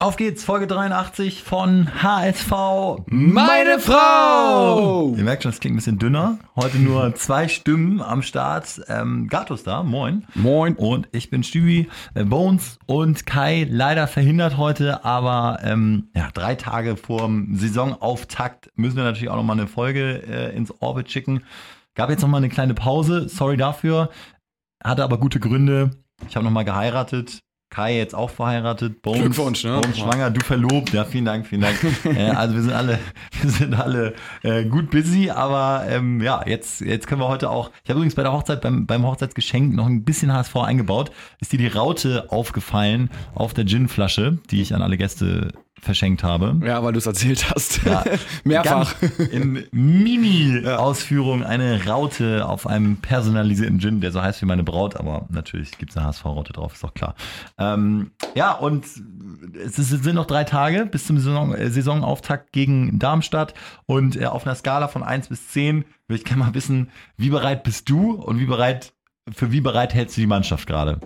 Auf geht's, Folge 83 von HSV. Meine Frau! Ihr merkt schon, es klingt ein bisschen dünner. Heute nur zwei Stimmen am Start. Ähm, Gatus da, moin. Moin. Und ich bin Stübi, äh, Bones und Kai leider verhindert heute, aber ähm, ja, drei Tage vorm Saisonauftakt müssen wir natürlich auch nochmal eine Folge äh, ins Orbit schicken. Gab jetzt nochmal eine kleine Pause, sorry dafür. Hatte aber gute Gründe. Ich habe nochmal geheiratet, Kai jetzt auch verheiratet, Bones, Glückwunsch, ne? Bones schwanger, du verlobt, ja, vielen Dank, vielen Dank. äh, also wir sind alle, wir sind alle äh, gut busy, aber ähm, ja, jetzt, jetzt können wir heute auch, ich habe übrigens bei der Hochzeit, beim, beim Hochzeitsgeschenk noch ein bisschen HSV eingebaut, ist dir die Raute aufgefallen auf der Ginflasche, die ich an alle Gäste verschenkt habe. Ja, weil du es erzählt hast. Ja, Mehrfach. In Mini-Ausführung eine Raute auf einem personalisierten Gin, der so heißt wie meine Braut, aber natürlich gibt es eine HSV-Raute drauf, ist doch klar. Ähm, ja, und es, ist, es sind noch drei Tage bis zum Saison, äh, Saisonauftakt gegen Darmstadt und äh, auf einer Skala von 1 bis 10 würde ich gerne mal wissen, wie bereit bist du und wie bereit, für wie bereit hältst du die Mannschaft gerade?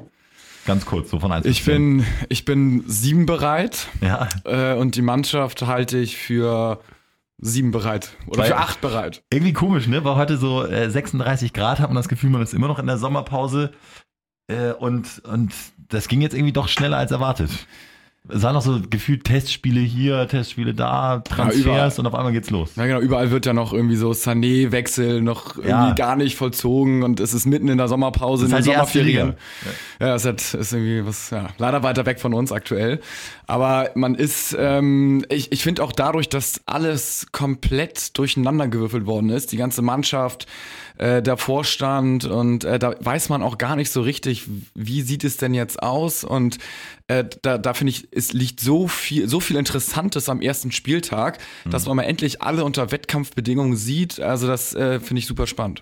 Ganz kurz, so von 1 Ich bin, ich bin sieben bereit Ja. äh, und die Mannschaft halte ich für sieben bereit. Oder Weil- für acht bereit. Irgendwie komisch, ne? Weil heute so äh, 36 Grad hat man das Gefühl, man ist immer noch in der Sommerpause. Äh, und, und das ging jetzt irgendwie doch schneller als erwartet. Es waren noch so gefühlt Testspiele hier, Testspiele da, Transfers überall. und auf einmal geht's los. Ja, genau, überall wird ja noch irgendwie so Sané-Wechsel noch irgendwie Ja. gar nicht vollzogen und es ist mitten in der Sommerpause, Das ist in halt den erste Sommerferien. Liga. Ja, das hat, ist irgendwie was, ja, leider weiter weg von uns aktuell. Aber man ist, ähm, ich, ich finde auch dadurch, dass alles komplett durcheinandergewürfelt worden ist, die ganze Mannschaft, äh, der Vorstand und äh, da weiß man auch gar nicht so richtig, wie sieht es denn jetzt aus und äh, da, da finde ich, es liegt so viel, so viel Interessantes am ersten Spieltag, dass man mal endlich alle unter Wettkampfbedingungen sieht. Also das äh, finde ich super spannend.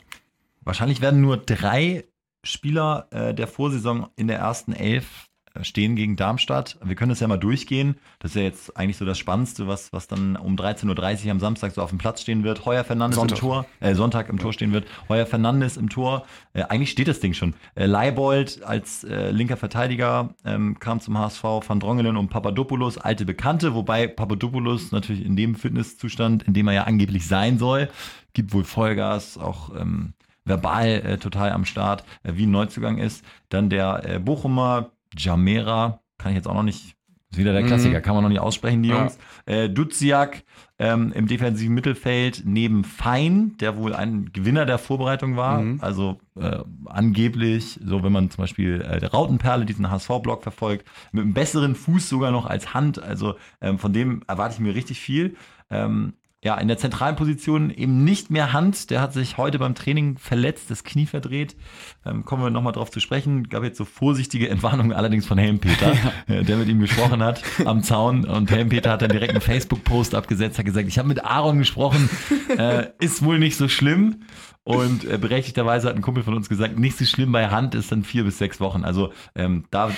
Wahrscheinlich werden nur drei Spieler äh, der Vorsaison in der ersten Elf stehen gegen Darmstadt. Wir können das ja mal durchgehen. Das ist ja jetzt eigentlich so das Spannendste, was, was dann um 13.30 Uhr am Samstag so auf dem Platz stehen wird. Heuer Fernandes Sonntag. im Tor, äh, Sonntag im Tor stehen wird. Heuer Fernandes im Tor. Äh, eigentlich steht das Ding schon. Äh, Leibold als äh, linker Verteidiger ähm, kam zum HSV, Van Drongelen und Papadopoulos, alte Bekannte, wobei Papadopoulos natürlich in dem Fitnesszustand, in dem er ja angeblich sein soll, gibt wohl Vollgas, auch ähm, verbal äh, total am Start, äh, wie ein Neuzugang ist. Dann der äh, Bochumer Jamera, kann ich jetzt auch noch nicht, ist wieder der Mhm. Klassiker, kann man noch nicht aussprechen, die Ja. Jungs. Äh, Duziak ähm, im defensiven Mittelfeld neben Fein, der wohl ein Gewinner der Vorbereitung war. Mhm. Also äh, angeblich, so wenn man zum Beispiel äh, der Rautenperle, diesen HSV-Block verfolgt, mit einem besseren Fuß sogar noch als Hand. Also ähm, von dem erwarte ich mir richtig viel. Ähm, ja, in der zentralen Position eben nicht mehr Hand. Der hat sich heute beim Training verletzt, das Knie verdreht. Ähm, kommen wir nochmal drauf zu sprechen. Gab jetzt so vorsichtige Entwarnungen allerdings von Helmpeter, äh, der mit ihm gesprochen hat am Zaun. Und Helmpeter hat dann direkt einen Facebook-Post abgesetzt, hat gesagt, ich habe mit Aaron gesprochen, äh, ist wohl nicht so schlimm. Und äh, berechtigterweise hat ein Kumpel von uns gesagt, nicht so schlimm bei Hand ist dann vier bis sechs Wochen. Also ähm, da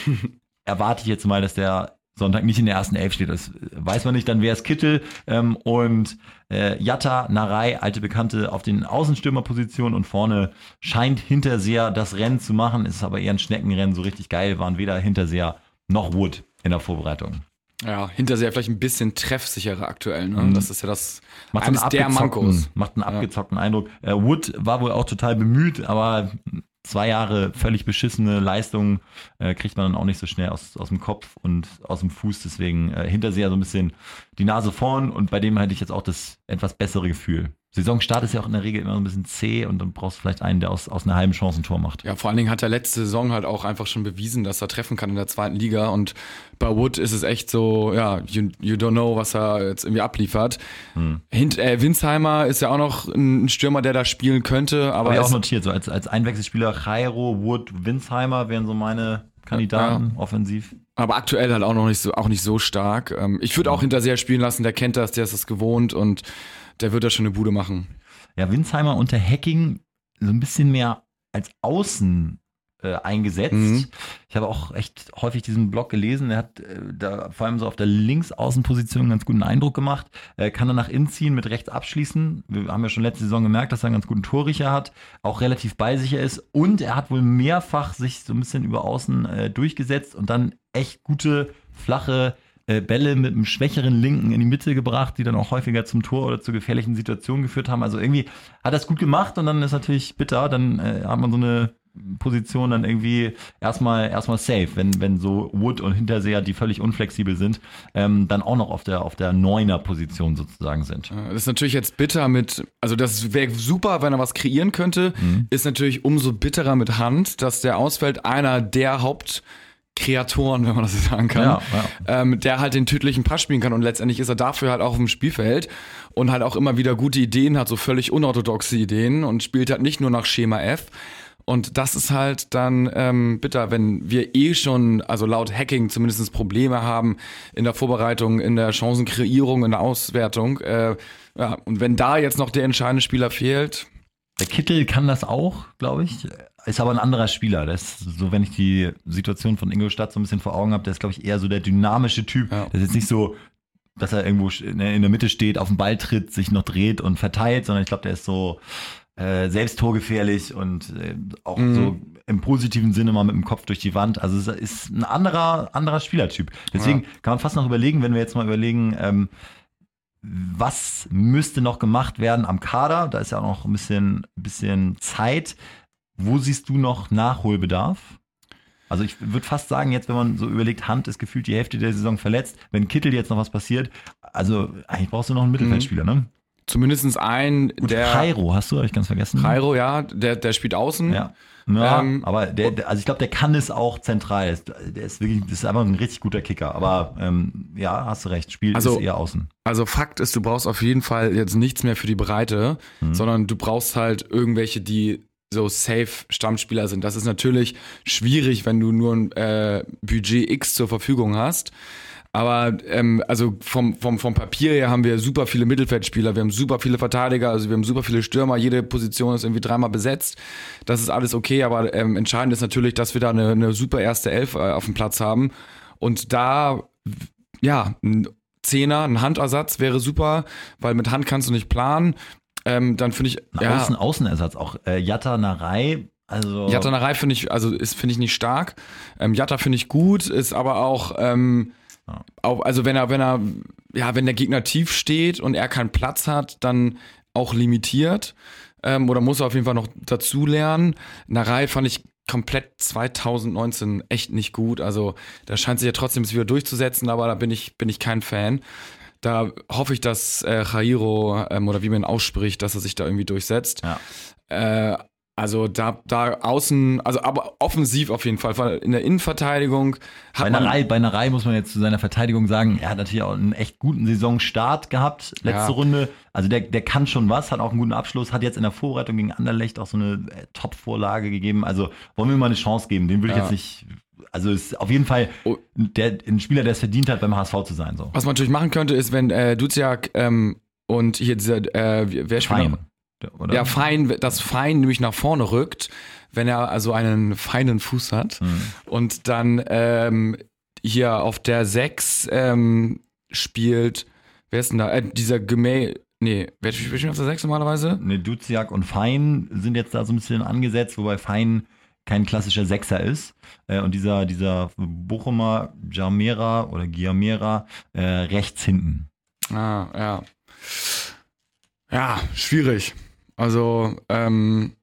erwarte ich jetzt mal, dass der Sonntag nicht in der ersten Elf steht. Das weiß man nicht. Dann wäre es Kittel ähm, und äh, Jatta, Narei, alte Bekannte auf den Außenstürmerpositionen und vorne scheint Hinterseher das Rennen zu machen. Ist aber eher ein Schneckenrennen. So richtig geil waren weder Hinterseher noch Wood in der Vorbereitung. Ja, Hinterseher vielleicht ein bisschen treffsicherer aktuell. Ne? Mhm. Das ist ja das Macht einen eines der abgezockten, Mankos. macht einen abgezockten Eindruck. Äh, Wood war wohl auch total bemüht, aber zwei Jahre völlig beschissene Leistungen äh, kriegt man dann auch nicht so schnell aus, aus dem Kopf und aus dem Fuß. Deswegen äh, Hinterseher so ein bisschen die Nase vorn und bei dem hätte ich jetzt auch das etwas bessere Gefühl. Saisonstart ist ja auch in der Regel immer so ein bisschen zäh und dann brauchst du vielleicht einen, der aus, aus einer halben Chance ein Tor macht. Ja, vor allen Dingen hat er letzte Saison halt auch einfach schon bewiesen, dass er treffen kann in der zweiten Liga. Und bei Wood ist es echt so, ja, you, you don't know, was er jetzt irgendwie abliefert. Hm. Hint, äh, Winsheimer ist ja auch noch ein Stürmer, der da spielen könnte, aber Aber ich auch notiert, so als, als Einwechselspieler Jairo, Wood, Winsheimer wären so meine Kandidaten offensiv. aber aktuell halt auch noch nicht so, auch nicht so stark. Ähm, ich würde auch Hinterseher spielen lassen, der kennt das, der ist das gewohnt und der wird da schon eine Bude machen. Ja, Winsheimer unter Hacking so ein bisschen mehr als Außen äh, eingesetzt. Mhm. Ich habe auch echt häufig diesen Blog gelesen. Er hat äh, da vor allem so auf der Linksaußenposition einen ganz guten Eindruck gemacht. Er kann dann nach innen ziehen, mit rechts abschließen. Wir haben ja schon letzte Saison gemerkt, dass er einen ganz guten Torriecher hat, auch relativ beisicher ist und er hat wohl mehrfach sich so ein bisschen über außen äh, durchgesetzt und dann echt gute, flache äh, Bälle mit einem schwächeren Linken in die Mitte gebracht, die dann auch häufiger zum Tor oder zu gefährlichen Situationen geführt haben. Also irgendwie hat er es gut gemacht und dann ist natürlich bitter, dann äh, hat man so eine Position dann irgendwie erstmal erstmal safe, wenn, wenn so Wood und Hinterseher, die völlig unflexibel sind, ähm, dann auch noch auf der auf der Neuner Position sozusagen sind. Das ist natürlich jetzt bitter mit, also das wäre super, wenn er was kreieren könnte, mhm. ist natürlich umso bitterer mit Hand, dass der ausfällt, einer der Haupt Kreatoren, wenn man das so sagen kann, ja, ja. Ähm, der halt den tödlichen Pass spielen kann und letztendlich ist er dafür halt auch auf dem Spielfeld und halt auch immer wieder gute Ideen hat, so völlig unorthodoxe Ideen und spielt halt nicht nur nach Schema F. Und das ist halt dann ähm, bitter, wenn wir eh schon, also laut Hacking zumindest Probleme haben in der Vorbereitung, in der Chancenkreierung, in der Auswertung. Äh, ja, und wenn da jetzt noch der entscheidende Spieler fehlt. Der Kittel kann das auch, glaube ich. Ist aber ein anderer Spieler. Das ist so, wenn ich die Situation von Ingolstadt so ein bisschen vor Augen habe, der ist, glaube ich, eher so der dynamische Typ. Ja. Der ist jetzt nicht so, dass er irgendwo in der Mitte steht, auf den Ball tritt, sich noch dreht und verteilt, sondern ich glaube, der ist so äh, selbst torgefährlich und äh, auch mhm. so im positiven Sinne mal mit dem Kopf durch die Wand. Also es ist ein anderer, anderer Spielertyp. Deswegen ja. kann man fast noch überlegen, wenn wir jetzt mal überlegen, ähm, was müsste noch gemacht werden am Kader? Da ist ja auch noch ein bisschen, bisschen Zeit. Wo siehst du noch Nachholbedarf? Also ich würde fast sagen, jetzt, wenn man so überlegt, Hand ist gefühlt die Hälfte der Saison verletzt, wenn Kittel jetzt noch was passiert, also eigentlich brauchst du noch einen Mittelfeldspieler, ne? Zumindest ein, Gut, der. Jairo, hast du, habe ich ganz vergessen. Jairo, ja, der, der spielt außen. Ja. Ja, ähm, aber der, also ich glaube, der kann es auch zentral. Der ist wirklich, das ist einfach ein richtig guter Kicker. Aber ähm, ja, hast du recht, spielt also, eher außen. Also Fakt ist, du brauchst auf jeden Fall jetzt nichts mehr für die Breite, mhm. sondern du brauchst halt irgendwelche, die so safe Stammspieler sind. Das ist natürlich schwierig, wenn du nur ein äh, Budget X zur Verfügung hast. Aber ähm, also vom, vom, vom Papier her haben wir super viele Mittelfeldspieler, wir haben super viele Verteidiger, also wir haben super viele Stürmer, jede Position ist irgendwie dreimal besetzt. Das ist alles okay, aber ähm, entscheidend ist natürlich, dass wir da eine, eine super erste Elf äh, auf dem Platz haben. Und da, ja, ein Zehner, ein Handersatz wäre super, weil mit Hand kannst du nicht planen. Ähm, dann finde ich. Ein ja, Außen, Außenersatz, auch äh, Jatta Narei also Jatta Narei finde ich, also ist finde ich nicht stark. Ähm, Jatta finde ich gut, ist aber auch ähm, ja. Auch, also wenn er, wenn er, ja, wenn der Gegner tief steht und er keinen Platz hat, dann auch limitiert. Ähm, oder muss er auf jeden Fall noch dazu lernen. Narei fand ich komplett 2019 echt nicht gut. Also da scheint sich ja trotzdem wieder durchzusetzen, aber da bin ich, bin ich kein Fan. Da hoffe ich, dass äh, Jairo, ähm, oder wie man ihn ausspricht, dass er sich da irgendwie durchsetzt. Ja. Äh, also da, da außen, also aber offensiv auf jeden Fall, weil in der Innenverteidigung hat bei Reihe, bei einer Reihe muss man jetzt zu seiner Verteidigung sagen, er hat natürlich auch einen echt guten Saisonstart gehabt, letzte ja. Runde. Also der, der kann schon was, hat auch einen guten Abschluss, hat jetzt in der Vorbereitung gegen Anderlecht auch so eine äh, Top-Vorlage gegeben. Also wollen wir ihm mal eine Chance geben, den würde ich ja. jetzt nicht also ist auf jeden Fall oh. der, ein Spieler, der es verdient hat, beim HSV zu sein. So. Was man natürlich machen könnte, ist, wenn äh, Duziak ähm, und hier dieser, äh, wer spielt oder? Ja, fein, das Fein nämlich nach vorne rückt, wenn er also einen feinen Fuß hat. Mhm. Und dann ähm, hier auf der 6 ähm, spielt, wer ist denn da? Äh, dieser Gemä. Nee, wer spielt auf der 6 normalerweise? Nee, Duziak und Fein sind jetzt da so ein bisschen angesetzt, wobei Fein kein klassischer Sechser ist. Äh, und dieser, dieser Bochumer Jamera oder Giamera äh, rechts hinten. Ah, ja. Ja, schwierig. Also, ähm,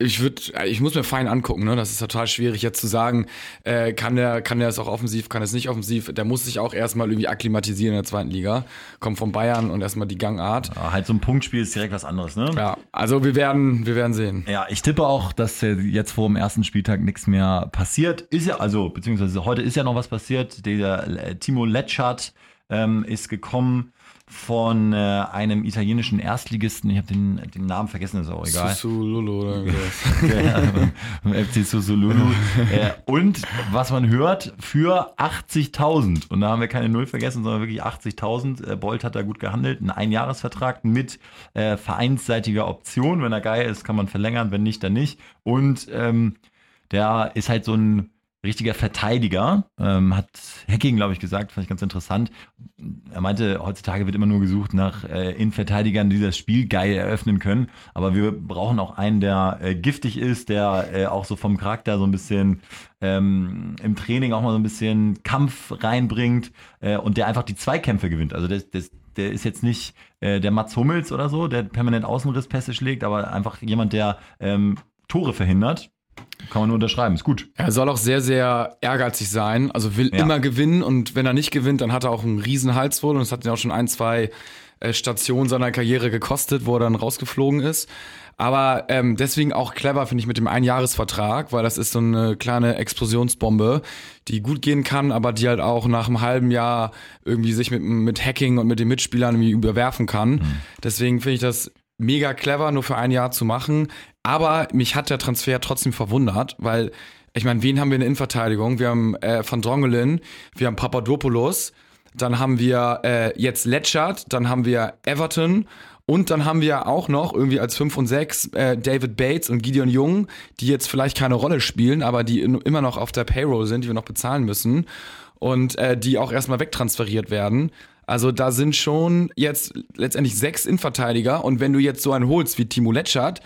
ich würde, ich muss mir fein angucken, ne? Das ist total schwierig jetzt zu sagen, äh, kann der, kann der es auch offensiv, kann es nicht offensiv. Der muss sich auch erstmal irgendwie akklimatisieren in der zweiten Liga. Kommt von Bayern und erstmal die Gangart. Ja, halt so ein Punktspiel ist direkt was anderes, ne? Ja, also wir werden, wir werden sehen. Ja, ich tippe auch, dass jetzt vor dem ersten Spieltag nichts mehr passiert. Ist ja, also, beziehungsweise heute ist ja noch was passiert. Der äh, Timo Letschert ähm, ist gekommen von äh, einem italienischen Erstligisten, ich habe den, den Namen vergessen, ist auch egal. Susululu oder ja, FC Susululu. äh, und was man hört, für 80.000. Und da haben wir keine Null vergessen, sondern wirklich 80.000. Äh, Bolt hat da gut gehandelt. Ein Einjahresvertrag mit äh, vereinsseitiger Option. Wenn er geil ist, kann man verlängern. Wenn nicht, dann nicht. Und ähm, der ist halt so ein richtiger Verteidiger, ähm, hat Hacking, glaube ich, gesagt, fand ich ganz interessant. Er meinte, heutzutage wird immer nur gesucht nach äh, Innenverteidigern, die das Spiel geil eröffnen können. Aber wir brauchen auch einen, der äh, giftig ist, der äh, auch so vom Charakter so ein bisschen ähm, im Training auch mal so ein bisschen Kampf reinbringt äh, und der einfach die Zweikämpfe gewinnt. Also das, das, der ist jetzt nicht äh, der Mats Hummels oder so, der permanent Außenrisspässe schlägt, aber einfach jemand, der ähm, Tore verhindert kann man nur unterschreiben, ist gut. Er soll auch sehr, sehr ehrgeizig sein, also will ja. immer gewinnen und wenn er nicht gewinnt, dann hat er auch einen riesen Hals wohl und es hat ihn auch schon ein, zwei äh, Stationen seiner Karriere gekostet, wo er dann rausgeflogen ist. Aber ähm, deswegen auch clever, finde ich, mit dem Einjahresvertrag, weil das ist so eine kleine Explosionsbombe, die gut gehen kann, aber die halt auch nach einem halben Jahr irgendwie sich mit, mit Hacking und mit den Mitspielern irgendwie überwerfen kann. Mhm. Deswegen finde ich das mega clever, nur für ein Jahr zu machen. Aber mich hat der Transfer trotzdem verwundert, weil ich meine, wen haben wir in der Innenverteidigung? Wir haben äh, Van Drongelen, wir haben Papadopoulos, dann haben wir äh, jetzt Letschert, dann haben wir Everton und dann haben wir auch noch irgendwie als 5 und 6 äh, David Bates und Gideon Jung, die jetzt vielleicht keine Rolle spielen, aber die in, immer noch auf der Payroll sind, die wir noch bezahlen müssen und äh, die auch erstmal wegtransferiert werden. Also da sind schon jetzt letztendlich sechs Innenverteidiger und wenn du jetzt so einen holst wie Timo Letschert,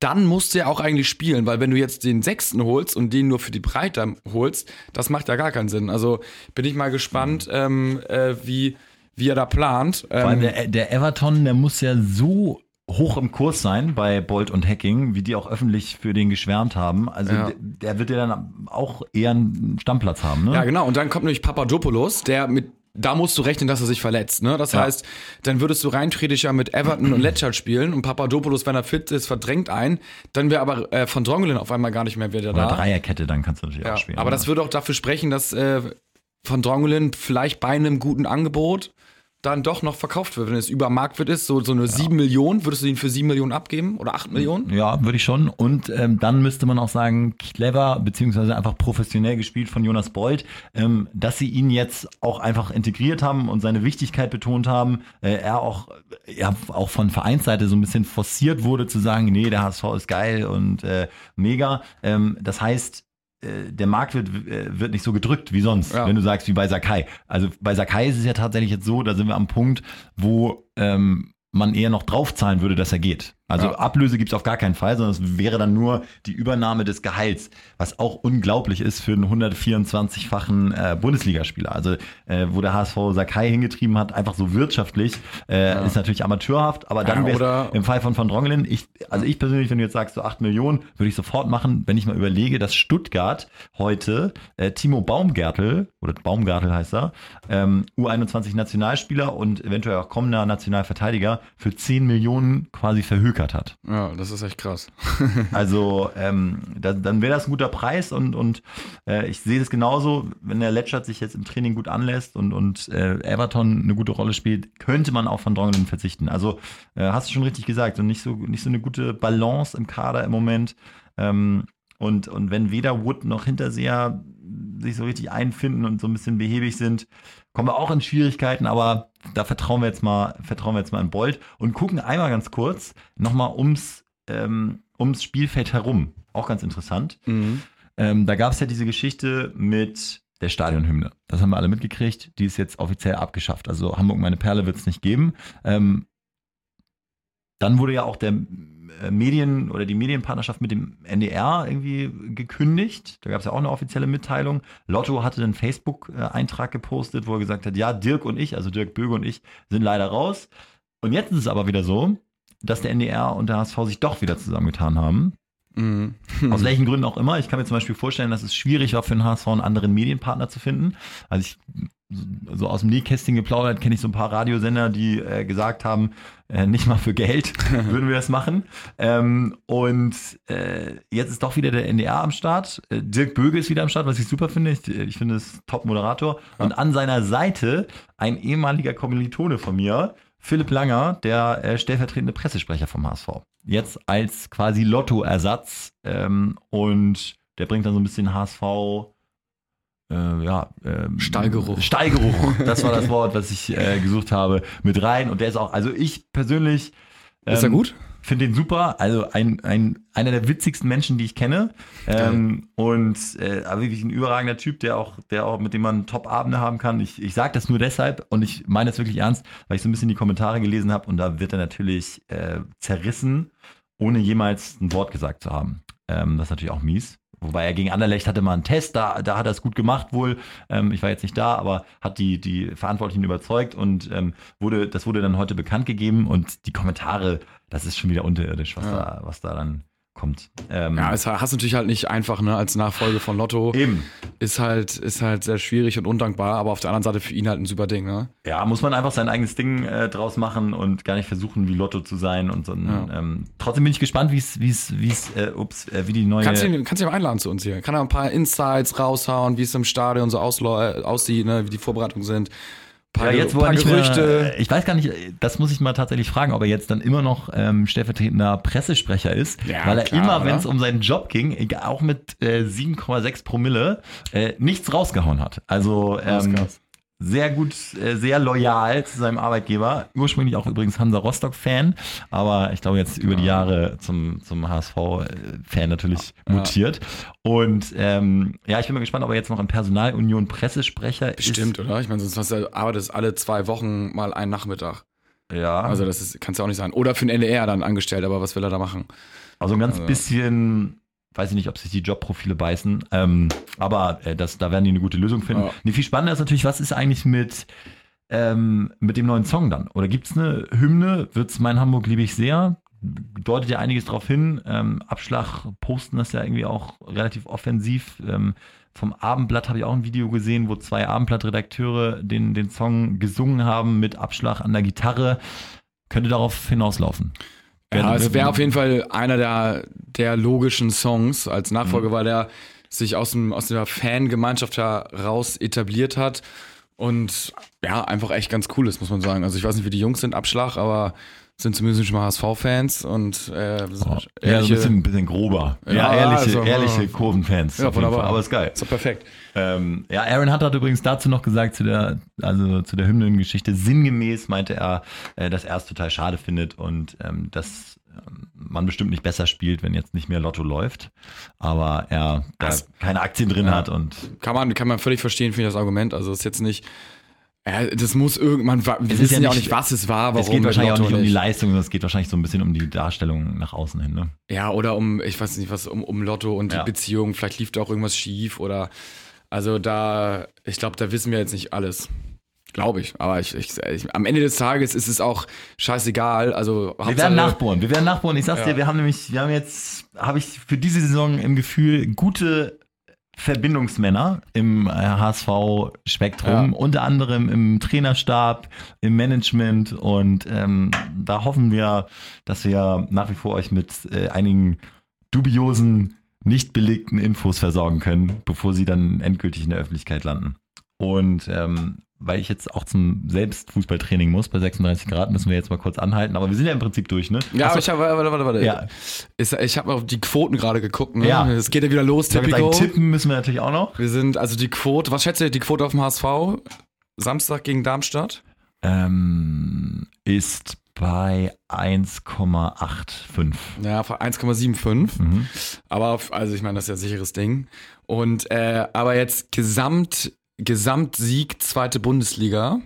dann musst du ja auch eigentlich spielen, weil wenn du jetzt den sechsten holst und den nur für die Breite holst, das macht ja gar keinen Sinn. Also bin ich mal gespannt, ähm, äh, wie, wie er da plant. Vor allem ähm, der, der Everton, der muss ja so hoch im Kurs sein bei Bolt und Hacking, wie die auch öffentlich für den geschwärmt haben. Also ja. der, der, wird ja dann auch eher einen Stammplatz haben. Ne? Ja, genau. Und dann kommt nämlich Papadopoulos, der mit da musst du rechnen, dass er sich verletzt. Ne? Das ja. heißt, dann würdest du rein theoretisch ja mit Everton und Letchard spielen und Papadopoulos, wenn er fit ist, verdrängt ein. Dann wäre aber äh, von Drongelen auf einmal gar nicht mehr wieder Oder da. Dreierkette, dann kannst du natürlich ja, auch spielen. Aber oder? das würde auch dafür sprechen, dass äh, von Drongelen vielleicht bei einem guten Angebot dann doch noch verkauft wird. Wenn es über Marktwert ist, so, so eine ja. 7 Millionen, würdest du ihn für 7 Millionen abgeben oder 8 Millionen? Ja, würde ich schon. Und ähm, dann müsste man auch sagen, clever, beziehungsweise einfach professionell gespielt von Jonas Bold, ähm, dass sie ihn jetzt auch einfach integriert haben und seine Wichtigkeit betont haben. Äh, er auch, ja, auch von Vereinsseite so ein bisschen forciert wurde zu sagen, nee, der HSV ist geil und äh, mega. Ähm, das heißt, der Markt wird, äh, wird nicht so gedrückt wie sonst, ja. wenn du sagst, wie bei Sakai. Also bei Sakai ist es ja tatsächlich jetzt so, da sind wir am Punkt, wo ähm, man eher noch draufzahlen würde, dass er geht. Also ja. Ablöse gibt es auf gar keinen Fall, sondern es wäre dann nur die Übernahme des Gehalts, was auch unglaublich ist für einen 124-fachen äh, Bundesligaspieler. Also äh, wo der HSV Sakai hingetrieben hat, einfach so wirtschaftlich, äh, ja. ist natürlich amateurhaft, aber dann ja, wäre im Fall von Van Drongelen, ich, also ich persönlich, wenn du jetzt sagst, so 8 Millionen, würde ich sofort machen, wenn ich mal überlege, dass Stuttgart heute äh, Timo Baumgartel, oder Baumgartel heißt er, ähm, U21-Nationalspieler und eventuell auch kommender Nationalverteidiger für 10 Millionen quasi verhögt gevölkert hat. Ja, das ist echt krass. also ähm, da, dann wäre das ein guter Preis und, und äh, ich sehe das genauso, wenn der Letschert sich jetzt im Training gut anlässt und, und äh, Everton eine gute Rolle spielt, könnte man auch von Drongelen verzichten. Also äh, hast du schon richtig gesagt und nicht so, nicht so eine gute Balance im Kader im Moment. Ähm, und, und wenn weder Wood noch Hinterseher sich so richtig einfinden und so ein bisschen behäbig sind, kommen wir auch in Schwierigkeiten, aber da vertrauen wir jetzt mal, vertrauen wir jetzt mal in Bolt und gucken einmal ganz kurz nochmal ums, ähm, ums Spielfeld herum. Auch ganz interessant. Mhm. Ähm, da gab es ja diese Geschichte mit der Stadionhymne. Das haben wir alle mitgekriegt. Die ist jetzt offiziell abgeschafft. Also Hamburg meine Perle wird es nicht geben. Ähm, dann wurde ja auch der Medien oder die Medienpartnerschaft mit dem NDR irgendwie gekündigt. Da gab es ja auch eine offizielle Mitteilung. Lotto hatte einen Facebook-Eintrag gepostet, wo er gesagt hat, ja, Dirk und ich, also Dirk Böge und ich, sind leider raus. Und jetzt ist es aber wieder so, dass der NDR und der HSV sich doch wieder zusammengetan haben. Mhm. Aus welchen Gründen auch immer. Ich kann mir zum Beispiel vorstellen, dass es schwierig war für den HSV einen anderen Medienpartner zu finden. Also ich so aus dem Nähkästchen geplaudert, kenne ich so ein paar Radiosender, die äh, gesagt haben, äh, nicht mal für Geld würden wir das machen. Ähm, und äh, jetzt ist doch wieder der NDR am Start. Äh, Dirk Böge ist wieder am Start, was ich super finde. Ich, ich finde es Top-Moderator. Ja. Und an seiner Seite ein ehemaliger Kommilitone von mir, Philipp Langer, der äh, stellvertretende Pressesprecher vom HSV. Jetzt als quasi Lottoersatz ähm, und der bringt dann so ein bisschen HSV äh, ja, ähm, Stallgeruch. Stallgeruch, das war das Wort, was ich äh, gesucht habe, mit rein. Und der ist auch, also ich persönlich. Ähm, ist er gut? finde den super. Also ein, ein, einer der witzigsten Menschen, die ich kenne. Ähm, und äh, wirklich ein überragender Typ, der auch, der auch, mit dem man Top-Abende haben kann. Ich, ich sage das nur deshalb und ich meine das wirklich ernst, weil ich so ein bisschen die Kommentare gelesen habe und da wird er natürlich äh, zerrissen, ohne jemals ein Wort gesagt zu haben. Ähm, das ist natürlich auch mies. Wobei er gegen Anderlecht hatte mal einen Test, da, da hat er es gut gemacht wohl. Ähm, ich war jetzt nicht da, aber hat die, die Verantwortlichen überzeugt und ähm, wurde, das wurde dann heute bekannt gegeben und die Kommentare, das ist schon wieder unterirdisch, was, Ja. da, was da dann kommt. Ähm, Ja, es hast natürlich halt nicht einfach, ne, als Nachfolge von Lotto. eben. Ist halt, ist halt sehr schwierig und undankbar, aber auf der anderen Seite für ihn halt ein super Ding, ne? Ja, muss man einfach sein eigenes Ding äh, draus machen und gar nicht versuchen, wie Lotto zu sein. Und so, Ja. ähm, trotzdem bin ich gespannt, wie es, wie es, wie es, äh, ups, äh, wie die neue. Kannst du ihn, kannst ihn einladen zu uns hier? Kann er ein paar Insights raushauen, wie es im Stadion so aussieht, ne, wie die Vorbereitungen sind? Paar, ja, jetzt, wo er nicht Gerüchte. mehr, ich weiß gar nicht, das muss ich mal tatsächlich fragen, ob er jetzt dann immer noch ähm, stellvertretender Pressesprecher ist, Ja, weil er klar, immer, wenn es um seinen Job ging, egal, auch mit äh, 7,6 Promille, äh, nichts rausgehauen hat. Also ähm. Sehr gut, äh, sehr loyal zu seinem Arbeitgeber. Ursprünglich auch übrigens Hansa Rostock-Fan, aber ich glaube jetzt über die Jahre zum, zum HSV-Fan natürlich mutiert. Und ähm, ja, ich bin mal gespannt, ob er jetzt noch in Personalunion Pressesprecher Bestimmt, oder? Ich meine, sonst hast du, arbeitest alle zwei Wochen mal einen Nachmittag. ist. Ja, Also das ist, kannst ja auch nicht sein. Oder für den NDR dann angestellt, aber was will er da machen? Also ein ganz Also- bisschen, weiß ich nicht, ob sich die Jobprofile beißen, ähm, aber äh, das, da werden die eine gute Lösung finden. Ja. Nee, viel spannender ist natürlich, was ist eigentlich mit, ähm, mit dem neuen Song dann? Oder gibt es eine Hymne? Wird's Mein Hamburg liebe ich sehr? Deutet ja einiges darauf hin. Ähm, Abschlag posten das ja irgendwie auch relativ offensiv. Ähm, vom Abendblatt habe ich auch ein Video gesehen, wo zwei Abendblatt-Redakteure den, den Song gesungen haben mit Abschlag an der Gitarre. Könnte darauf hinauslaufen. Ja, es wäre auf jeden Fall einer der, der logischen Songs als Mhm. Nachfolger, weil der sich aus, dem, aus der Fangemeinschaft heraus etabliert hat und ja, einfach echt ganz cool ist, muss man sagen. Also ich weiß nicht, wie die Jungs sind, Abschlag, aber sind zumindest schon mal HSV-Fans und äh, Oh, ja, so ein ehrliche, bisschen, ein bisschen grober. Ja, Ja, ehrliche, also, ehrliche ja. Kurvenfans. Ja, wunderbar. Aber ist geil. ist doch perfekt. Ähm, ja, Aaron Hunt hat übrigens dazu noch gesagt, zu der, also zu der Hymnengeschichte, sinngemäß meinte er, äh, dass er es total schade findet und ähm, dass ähm, man bestimmt nicht besser spielt, wenn jetzt nicht mehr Lotto läuft, aber er da Das- keine Aktien drin Ja. hat und Kann man, kann man völlig verstehen, finde ich das Argument. Also ist jetzt nicht, ja, das muss irgendwann, wir wissen ja ja, auch nicht- was es war, warum es geht wahrscheinlich auch nicht um die Leistung, sondern es geht wahrscheinlich so ein bisschen um die Darstellung nach außen hin. Ne? Ja, oder um, ich weiß nicht, was, um, um Lotto und die Ja. Beziehung. Vielleicht lief da auch irgendwas schief oder, also da, ich glaube, da wissen wir jetzt nicht alles. Glaube ich. Aber ich, ich, ich, am Ende des Tages ist es auch scheißegal. Also, Wir werden nachbohren, wir werden nachbohren. Ich sag's Ja. dir, wir haben nämlich, wir haben jetzt, habe ich für diese Saison im Gefühl, gute Verbindungsmänner im äh, HSV-Spektrum, Ja. unter anderem im Trainerstab, im Management und ähm, da hoffen wir, dass wir nach wie vor euch mit äh, einigen dubiosen, nicht belegten Infos versorgen können, bevor sie dann endgültig in der Öffentlichkeit landen. Und ähm, weil ich jetzt auch zum Selbstfußballtraining muss, bei 36 Grad müssen wir jetzt mal kurz anhalten, aber wir sind ja im Prinzip durch, ne? Ja, aber ich habe, warte, warte, warte. Ja. Ist, ich habe auf die Quoten gerade geguckt, ne? Ja. Es geht ja wieder los, ich sagen, tippen müssen wir natürlich auch noch. Wir sind, also die Quote, was schätzt ihr, die Quote auf dem HSV? Samstag gegen Darmstadt? Ähm, ist bei 1,85. Ja, 1,75. Mhm. Aber auf, also ich meine, das ist ja ein sicheres Ding. Und äh, aber jetzt Gesamt, Gesamtsieg zweite Bundesliga.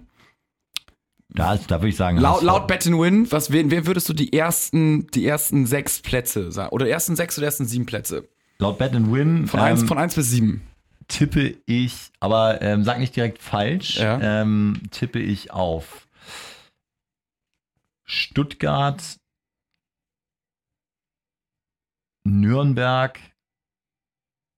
Da, da würde ich sagen, Laut, laut Bet and Win, was wen, wen würdest du die ersten, die ersten sechs Plätze sagen? Oder ersten sechs oder ersten sieben Plätze? laut Bet and Win Von, ähm, eins, von eins bis sieben. tippe ich, aber ähm, sag nicht direkt falsch, Ja. ähm, tippe ich auf Stuttgart, Nürnberg,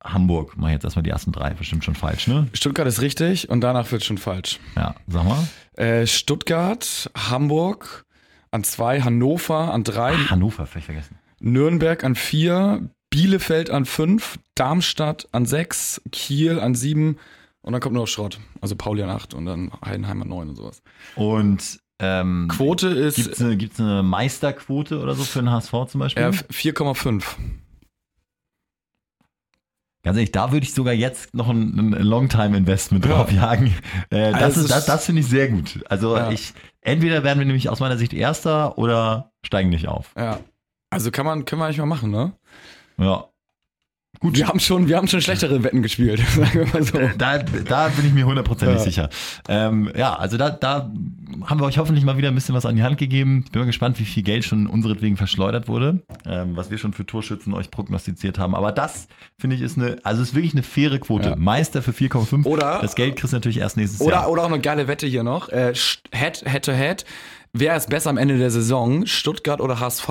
Hamburg. Mach ich jetzt erstmal die ersten drei, bestimmt schon falsch, ne? Stuttgart ist richtig und danach wird schon falsch. Ja, sag mal. Äh, Stuttgart, Hamburg an zwei, Hannover an drei, Ach, Hannover, völlig vergessen. Nürnberg an vier, Bielefeld an fünf, Darmstadt an sechs, Kiel an sieben und dann kommt nur noch Schrott. Also Pauli an acht und dann Heidenheim an neun und sowas. Und ähm, Quote ist Gibt es eine, eine Meisterquote oder so für den HSV zum Beispiel? äh, 4,5. Ganz ehrlich, da würde ich sogar jetzt noch ein, ein Longtime-Investment Ja. draufjagen. Äh, das Also ist, das, das finde ich sehr gut. Also Ja. ich, entweder werden wir nämlich aus meiner Sicht Erster oder steigen nicht auf. Ja. Also kann man, können wir eigentlich mal machen, ne? Ja. Gut. Wir haben schon, wir haben schon schlechtere Wetten gespielt, sagen wir mal so. Da, da bin ich mir hundertprozentig Ja. sicher. Ähm, ja, also da, da haben wir euch hoffentlich mal wieder ein bisschen was an die Hand gegeben. Bin mal gespannt, wie viel Geld schon unseretwegen verschleudert wurde, ähm, was wir schon für Torschützen euch prognostiziert haben. Aber das, finde ich, ist eine, also ist wirklich eine faire Quote. Ja. Meister für 4,5. Oder- Das Geld kriegst du natürlich erst nächstes Oder, Jahr. oder auch eine geile Wette hier noch. Äh, Head, Head to Head. Wer ist besser am Ende der Saison? Stuttgart oder HSV?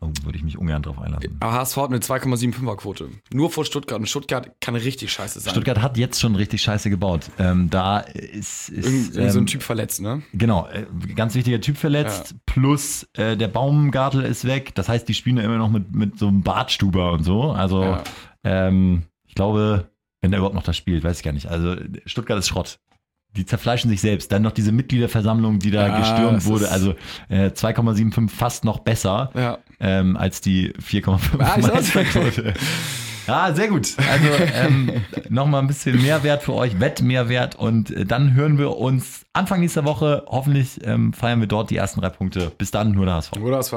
Oh, würde ich mich ungern drauf einlassen. Aber HSV hat eine 2,75er Quote. Nur vor Stuttgart. Und Stuttgart kann richtig scheiße sein. Stuttgart hat jetzt schon richtig scheiße gebaut. Ähm, da ist, ist irgend so ein ähm, Typ verletzt, ne? Genau, äh, ganz wichtiger Typ verletzt, plus äh, der Baumgartel ist weg. Das heißt, die spielen ja immer noch mit, mit so einem Bartstuber und so. Also, Ja. ähm, ich glaube, wenn der überhaupt noch das spielt, weiß ich gar nicht. Also, Stuttgart ist Schrott. Die zerfleischen sich selbst. Dann noch diese Mitgliederversammlung, die da Ja, gestürmt es wurde. Also äh, 2,75 fast noch besser Ja. Ähm, als die 4,5 Ah, Meisterquote. Ja, sehr gut. Also ähm, nochmal ein bisschen Mehrwert für euch, Wettmehrwert. Und äh, dann hören wir uns Anfang nächster Woche. Hoffentlich ähm, feiern wir dort die ersten drei Punkte. Bis dann, nur der HSV. Oder HSV.